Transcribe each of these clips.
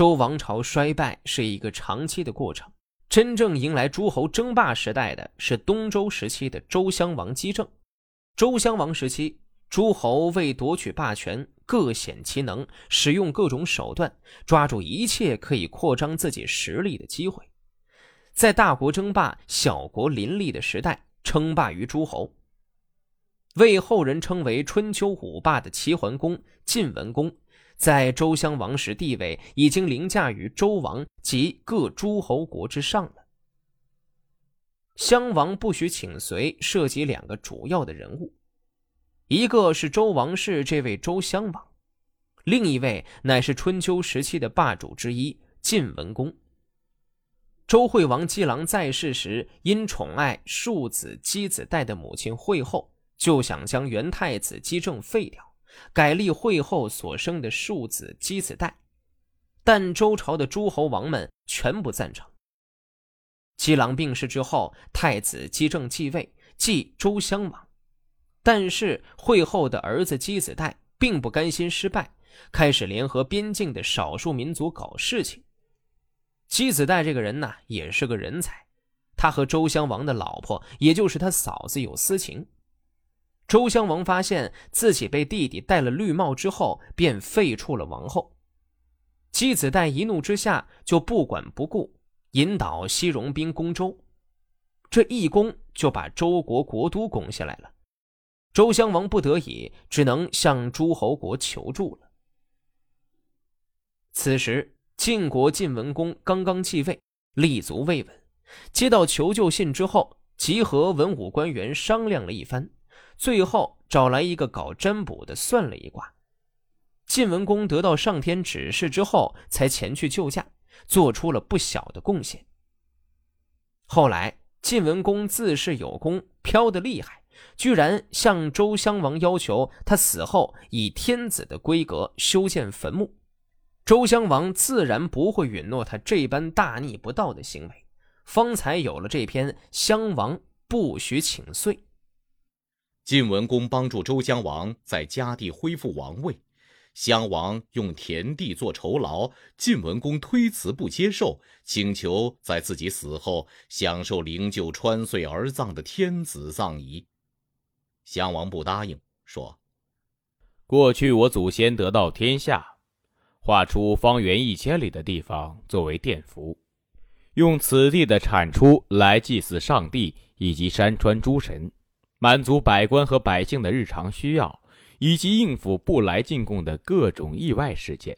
周王朝衰败是一个长期的过程，真正迎来诸侯争霸时代的是东周时期的周襄王姬政。周襄王时期，诸侯为夺取霸权，各显其能，使用各种手段，抓住一切可以扩张自己实力的机会。在大国争霸、小国林立的时代，称霸于诸侯。为后人称为春秋五霸的齐桓公、晋文公，在周襄王时地位已经凌驾于周王及各诸侯国之上了。襄王不许请随，涉及两个主要的人物，一个是周王室这位周襄王，另一位乃是春秋时期的霸主之一晋文公。周惠王姬郎在世时，因宠爱庶子姬子代的母亲惠后。就想将元太子姬政废掉，改立惠后所生的庶子姬子代，但周朝的诸侯王们全不赞成。姬郎病逝之后，太子姬政继位，即周襄王。但是惠后的儿子姬子代并不甘心失败，开始联合边境的少数民族搞事情。姬子代这个人呢，也是个人才，他和周襄王的老婆，也就是他嫂子有私情。周襄王发现自己被弟弟戴了绿帽之后，便废黜了王后。姬子代一怒之下，就不管不顾，引导西戎兵攻周。这一攻就把周国国都攻下来了。周襄王不得已，只能向诸侯国求助了。此时，晋国晋文公刚刚继位，立足未稳。接到求救信之后，集合文武官员商量了一番。最后找来一个搞占卜的算了一卦，晋文公得到上天指示之后，才前去救驾，做出了不小的贡献。后来晋文公自恃有功，飘得厉害，居然向周襄王要求他死后以天子的规格修建坟墓，周襄王自然不会允诺他这般大逆不道的行为，方才有了这篇“襄王不许请罪”。晋文公帮助周襄王在嘉地恢复王位，襄王用田地做酬劳，晋文公推辞不接受，请求在自己死后享受灵柩穿穗而葬的天子葬仪。襄王不答应，说：“过去我祖先得到天下，划出方圆一千里的地方作为殿服，用此地的产出来祭祀上帝以及山川诸神。”满足百官和百姓的日常需要，以及应付不来进贡的各种意外事件。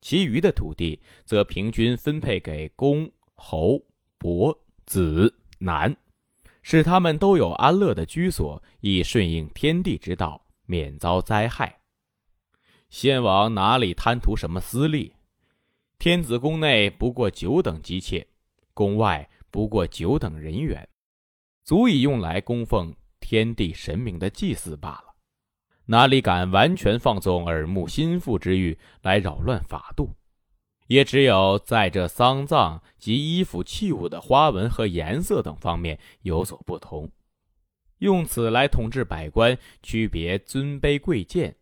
其余的土地则平均分配给公、侯、伯、子、男，使他们都有安乐的居所，以顺应天地之道，免遭灾害。先王哪里贪图什么私利？天子宫内不过九等机妾，宫外不过九等人员，足以用来供奉。天地神明的祭祀罢了，哪里敢完全放纵耳目心腹之欲来扰乱法度？也只有在这丧葬及衣服器物的花纹和颜色等方面有所不同，用此来统治百官，区别尊卑贵贱。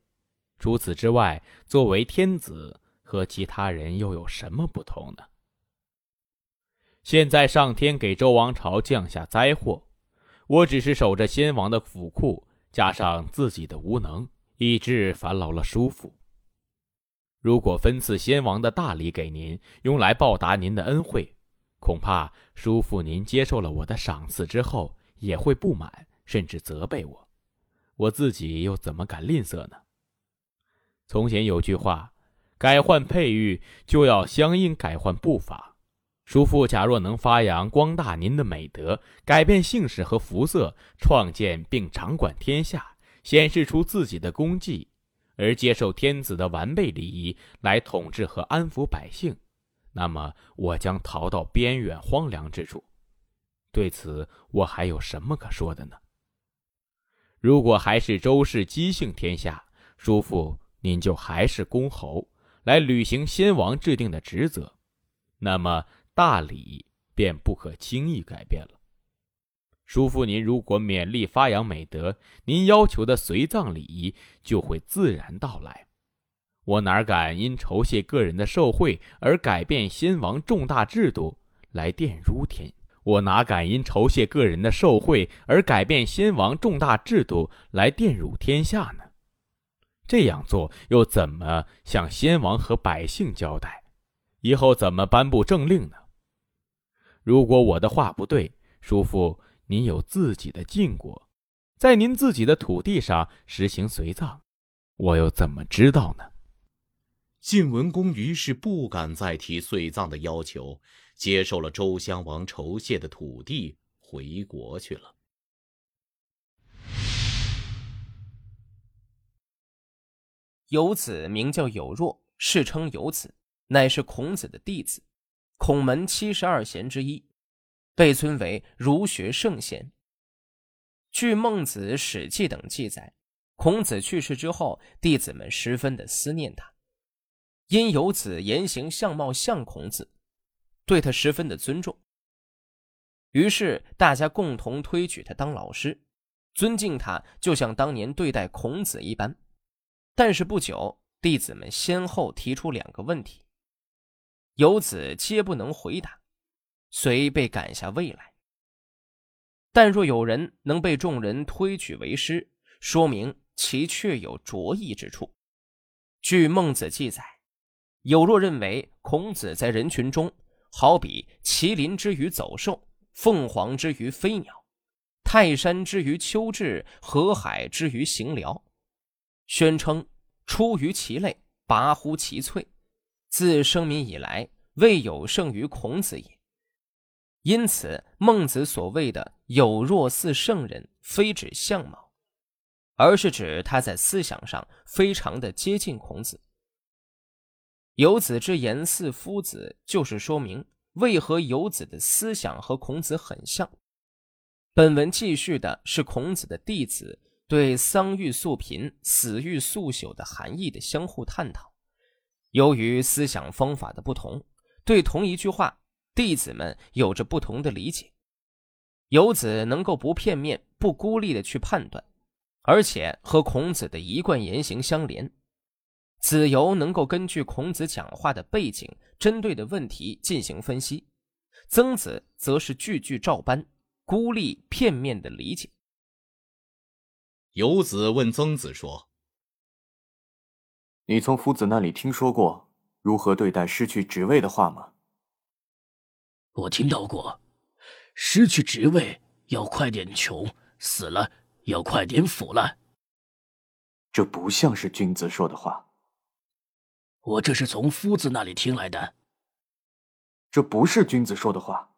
除此之外，作为天子和其他人又有什么不同呢？现在上天给周王朝降下灾祸。我只是守着先王的府库，加上自己的无能，以致烦劳了叔父。如果分赐先王的大礼给您，用来报答您的恩惠，恐怕叔父您接受了我的赏赐之后，也会不满，甚至责备我。我自己又怎么敢吝啬呢？从前有句话：改换佩玉，就要相应改换步伐。叔父，假若能发扬光大您的美德，改变姓氏和服色，创建并掌管天下，显示出自己的功绩，而接受天子的完备礼仪来统治和安抚百姓，那么我将逃到边远荒凉之处。对此，我还有什么可说的呢？如果还是周氏姬姓天下，叔父您就还是公侯，来履行先王制定的职责，那么。大礼便不可轻易改变了。叔父，您如果勉力发扬美德，您要求的随葬礼仪就会自然到来。我哪敢因酬谢个人的受贿而改变先王重大制度来玷污天？我哪敢因酬谢个人的受贿而改变先王重大制度来玷辱天下呢？这样做又怎么向先王和百姓交代？以后怎么颁布政令呢？如果我的话不对，叔父，您有自己的晋国，在您自己的土地上实行随葬，我又怎么知道呢？晋文公于是不敢再提随葬的要求，接受了周襄王酬谢的土地，回国去了。有子名叫有若，世称有子，乃是孔子的弟子，孔门七十二贤之一。被尊为儒学圣贤。据《孟子》《史记》等记载，孔子去世之后，弟子们十分的思念他。因有子言行相貌像孔子，对他十分的尊重。于是大家共同推举他当老师，尊敬他，就像当年对待孔子一般。但是不久，弟子们先后提出两个问题，游子皆不能回答。遂被赶下位来。但若有人能被众人推举为师，说明其确有卓异之处。据孟子记载，有若认为孔子在人群中，好比麒麟之于走兽，凤凰之于飞鸟，泰山之于丘岚，河海之于行辽，宣称出于其类，拔乎其萃，自生民以来，未有胜于孔子也。因此，孟子所谓的“有若似圣人”，非指相貌，而是指他在思想上非常的接近孔子。有子之言似夫子，就是说明为何有子的思想和孔子很像。本文记叙的是孔子的弟子对“丧欲速贫，死欲速朽”的含义的相互探讨。由于思想方法的不同，对同一句话。弟子们有着不同的理解，游子能够不片面、不孤立的去判断，而且和孔子的一贯言行相连；子游能够根据孔子讲话的背景、针对的问题进行分析；曾子则是句句照搬，孤立片面的理解。游子问曾子说：“你从夫子那里听说过如何对待失去职位的话吗？”我听到过，失去职位要快点穷，死了要快点腐烂。这不像是君子说的话。我这是从夫子那里听来的。这不是君子说的话。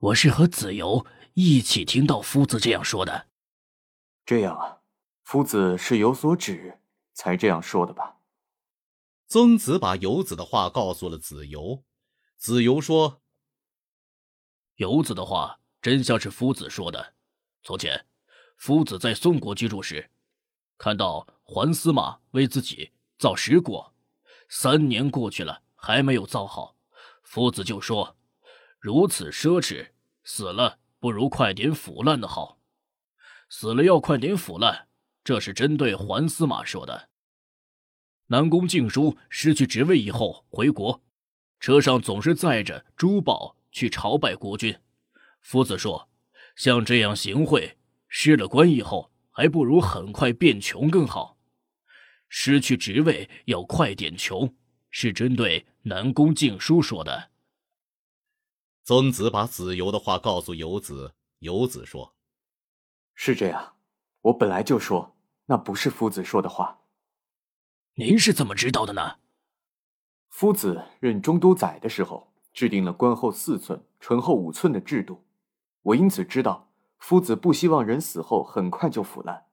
我是和子游一起听到夫子这样说的。这样啊，夫子是有所指才这样说的吧？曾子把游子的话告诉了子游。子游说：“游子的话真像是夫子说的。从前，夫子在宋国居住时，看到桓司马为自己造石椁，三年过去了还没有造好，夫子就说：‘如此奢侈，死了不如快点腐烂的好。’死了要快点腐烂，这是针对桓司马说的。南宫敬叔失去职位以后回国。”车上总是载着珠宝去朝拜国君，夫子说：“像这样行贿，失了官以后，还不如很快变穷更好。失去职位要快点穷，是针对南宫敬叔说的。”曾子把子游的话告诉游子，游子说：“是这样，我本来就说那不是夫子说的话。您是怎么知道的呢？”夫子任中都宰的时候，制定了官后四寸、淳厚五寸的制度。我因此知道，夫子不希望人死后很快就腐烂。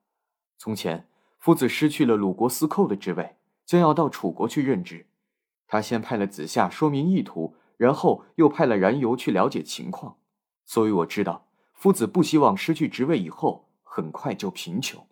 从前，夫子失去了鲁国司寇的职位，将要到楚国去任职。他先派了子夏说明意图，然后又派了冉由去了解情况。所以我知道，夫子不希望失去职位以后很快就贫穷。